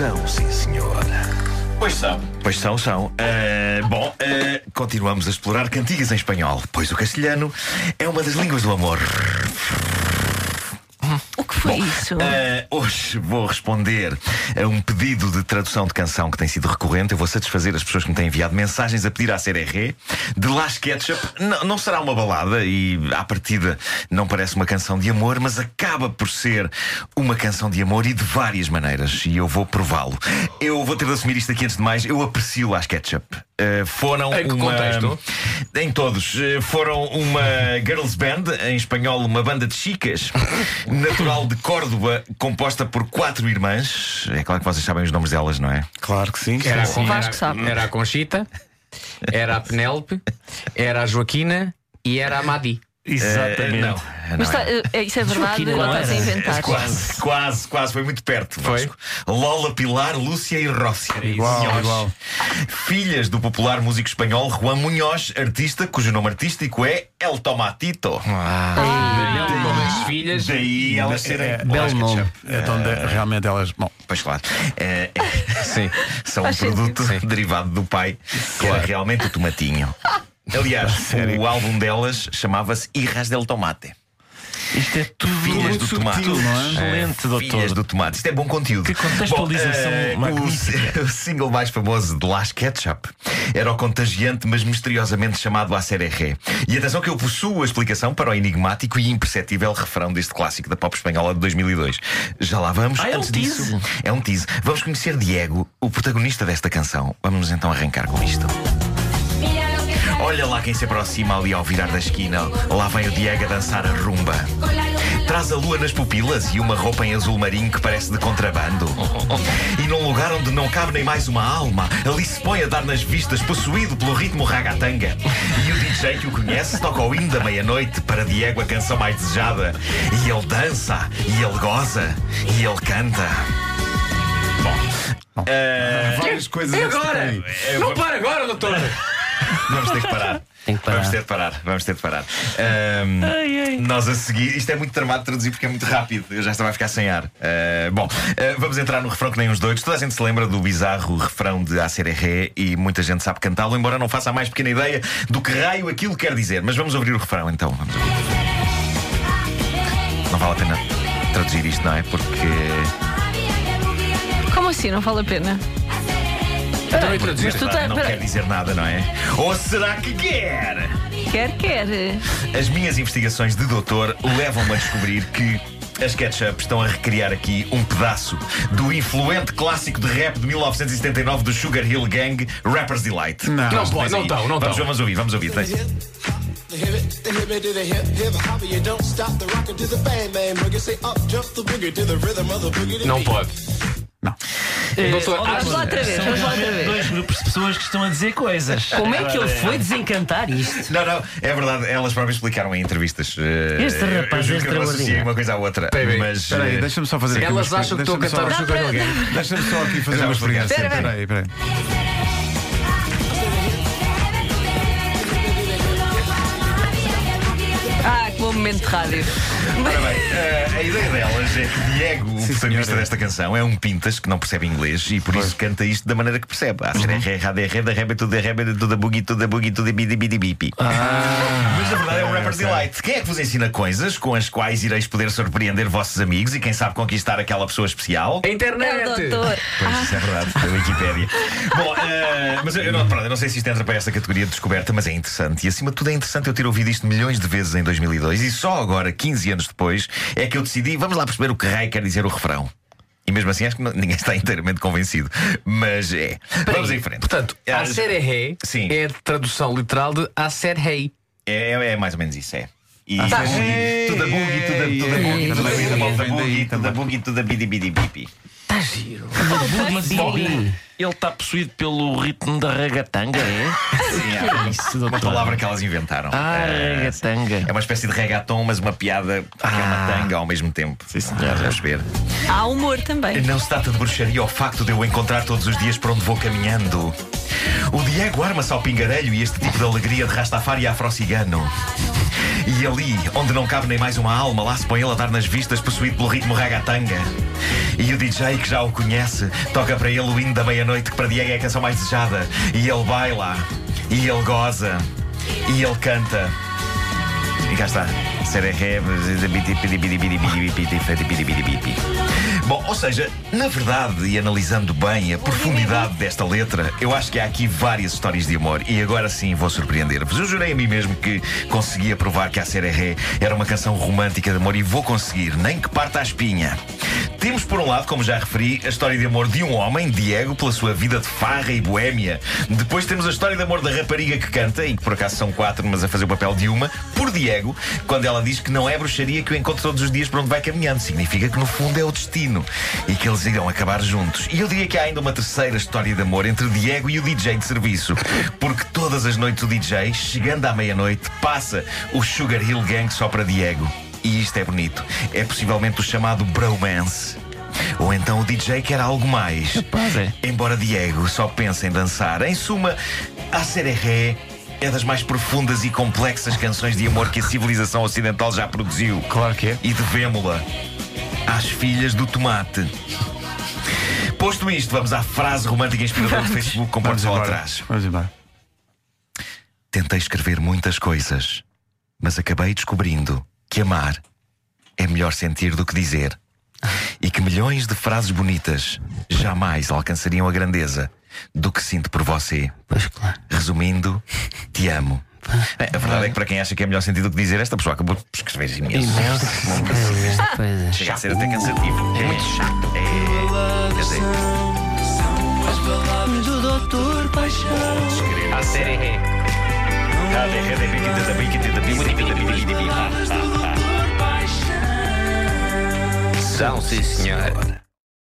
São, sim, senhor. Pois são. Pois são, são. Ah, bom, ah, continuamos a explorar cantigas em espanhol, pois o castelhano é uma das línguas do amor. Que foi isso? Ah, hoje vou responder a um pedido de tradução de canção que tem sido recorrente. Eu vou satisfazer as pessoas que me têm enviado mensagens a pedir à CRR de Las Ketchup. Não, não será uma balada e, à partida, não parece uma canção de amor, mas acaba por ser uma canção de amor e de várias maneiras. E eu vou prová-lo. Eu vou ter de assumir isto aqui antes de mais. Eu aprecio Las Ketchup. Ah, foram Em que uma... contexto? Em todos. Eh, Foram uma girls band, em espanhol, uma banda de chicas, natural de Córdoba, composta por quatro irmãs. É claro que vocês sabem os nomes delas, não é? Claro que sim. Era, Vasco sabe. era a Conchita, era a Penélope, era a Joaquina e era a Madi. Eh, não. Mas não tá- é. é- isso é verdade ou não estás a inventar? Quase, quase, quase, foi muito perto. Foi? Vasco. Lola, Pilar, Lúcia e Rócia. Igual, Senhores. igual. Filhas do popular músico espanhol Juan Munhoz, artista cujo nome artístico é El Tomatito. Ah. Como as filhas. Daí elas serem. É, belo nome. Ketchup. É de onde realmente elas. Bom, Pois claro. É, é- Sim. são um produto sentido. Derivado do pai, que era realmente o tomatinho. Aliás, o álbum delas chamava-se Irras del Tomate. Isto é tudo Filhas do tomate. subtil, não é? Excelente, doutor. Filhas do tomate. Isto é bom conteúdo. Que contextualização Bom, magnífica. o, o single mais famoso de Las Ketchup era o contagiante, mas misteriosamente chamado A Série Ré. E atenção que eu possuo a explicação para o enigmático e imperceptível refrão deste clássico da pop espanhola de 2002. Já lá vamos. Ah, é um Antes tease. disso, é um tease. Vamos conhecer Diego, o protagonista desta canção. Vamos então arrancar com isto. Olha lá quem se aproxima ali ao virar da esquina. Lá vem o Diego a dançar a rumba. Traz a lua nas pupilas e uma roupa em azul marinho que parece de contrabando. E num lugar onde não cabe nem mais uma alma, ali se põe a dar nas vistas, possuído pelo ritmo ragatanga. E o DJ que o conhece toca o hino da meia-noite para Diego a canção mais desejada. E ele dança, e ele goza, e ele canta. Bom, eh, várias coisas E agora? Não para agora, doutor! Vamos ter que parar. Tem que parar. Vamos ter de parar. Vamos ter de parar. Ahm, Nós a seguir, isto é muito tramado de traduzir porque é muito rápido. Eu já estava a ficar sem ar. Ah, bom, ah, vamos entrar no refrão que nem os doidos. Toda a gente se lembra do bizarro refrão de Acereré e muita gente sabe cantá-lo, embora não faça a mais pequena ideia do que raio aquilo quer dizer. Mas vamos ouvir o refrão então. Vamos ouvir. Não vale a pena traduzir isto, não é? Porque. Como assim? Não vale a pena? Também traduzir. Mas tu tá- não pera- quer dizer nada, não é? Ou será que quer? Quer, quer. As minhas investigações de doutor levam-me a descobrir que as Ketchup estão a recriar aqui um pedaço do influente clássico de rap de 1979 do Sugar Hill Gang, Rapper's Delight. Não. Não pode, não estão, não vamos, estão. vamos ouvir, vamos ouvir. Tem- The hip, the hip, to the hip, hip hop, you don't stop the rockin' to the bang bang boogie. Say up, jump the boogie to the rhythm of the boogie. Não pode. Doutor, acho- Vamos lá outra vez, vamos lá outra vez. dois grupos de pessoas que estão a dizer coisas. É. Como é que ele foi desencantar isto? Não, não, é verdade, elas próprias explicaram em entrevistas. Eh, Este rapaz eu é juro que eu não associei extraordinário. uma coisa à outra. Peraí, mas. Espera aí, eh, deixa-me só fazer aqui Elas acham que estou a cantar o Hill Gang. Deixa-me só aqui fazer uma experiência. Espera, Espera aí, espera aí. Ah, que bom momento de rádio. Ora bem, eh, a ideia delas é que Diego, o protagonista desta canção, é um pintas que não percebe inglês e por isso canta isto da maneira que percebe. A Uhum. ser ré, ré, da tudo ré, tudo boogie, tudo boogie, tudo bidi bidi bipi. Mas na verdade é um rapper's delight. Quem é que vos ensina coisas com as quais ireis poder surpreender vossos amigos e quem sabe conquistar aquela pessoa especial? A É o internet! doutor. Pois, isso é verdade, da Wikipédia. Bom, eh, mas eu, eu não, pronto, eu não sei se isto entra para esta categoria de descoberta, mas é interessante. E acima de tudo é interessante eu ter ouvido isto milhões de vezes em 2002 e só agora, 15 anos depois, é que eu decidi, vamos lá perceber o que raio quer dizer o refrão. E mesmo assim acho que não- ninguém está inteiramente convencido. Mas é. Vamos em frente. Portanto, Ah, a série rei Sim. é a tradução literal de a ser rei. É, é- é mais ou menos isso, é. E Ah, tudo a boogie, tudo a tudo a boogie, tudo a boogie, tudo a boogie, tudo a bidi bidi bipi. Está giro. Mas, Bibi, Ele está possuído pelo ritmo da ragatanga, é? Sim, há isso, uma palavra que elas inventaram. Ah, ragatanga. É uma espécie de reggaeton, mas uma piada que é uma Ah. tanga ao mesmo tempo. Sim, senhora. Vamos ver. Há humor também. Não se trata de bruxaria ao facto de eu encontrar todos os dias para onde vou caminhando. O Diego arma-se ao pingarelho e este tipo de alegria de Rastafari afro-cigano. E ali, onde não cabe nem mais uma alma, lá se põe ele a dar nas vistas, possuído pelo ritmo ragatanga. E o DJ, que já o conhece, toca para ele o hino da meia-noite, que para Diego é a canção mais desejada. E ele baila, e ele goza, e ele canta. E cá está. Bom, ou seja, na verdade, e analisando bem a profundidade desta letra, eu acho que há aqui várias histórias de amor e agora sim vou surpreender-vos. Eu jurei a mim mesmo que conseguia provar que a Sereré era uma canção romântica de amor e vou conseguir, nem que parta a espinha. Temos, por um lado, como já referi, a história de amor de um homem, Diego, pela sua vida de farra e boémia. Depois temos a história de amor da rapariga que canta, e que por acaso são quatro, mas a fazer o papel de uma, por Diego, quando ela diz que não é bruxaria que o encontra todos os dias por onde vai caminhando. Significa que no fundo é o destino e que eles irão acabar juntos. E eu diria que há ainda uma terceira história de amor entre Diego e o DJ de serviço, porque todas as noites o DJ, chegando à meia-noite, passa o Sugar Hill Gang só para Diego. E isto é bonito. É possivelmente o chamado bromance. Ou então o DJ quer algo mais. É. Embora Diego só pense em dançar. Em suma, a Sereré é das mais profundas e complexas canções de amor que a civilização ocidental já produziu. Claro que é. E devemos-la às filhas do tomate. Posto isto, vamos à frase romântica inspiradora do Facebook com pontos atrás. Vamos embora. Tentei escrever muitas coisas, mas acabei descobrindo que amar é melhor sentir do que dizer. E que milhões de frases bonitas jamais alcançariam a grandeza do que sinto por você. Pois claro. Resumindo, te amo. É, a verdade é que para quem acha que é melhor sentir do que dizer, esta pessoa acabou por escrever imenso. Pois é. Chega a ser até cansativo. É muito chato. É. Quer dizer, Do Doutor Paixão. A série Ré. São, sim, senhor.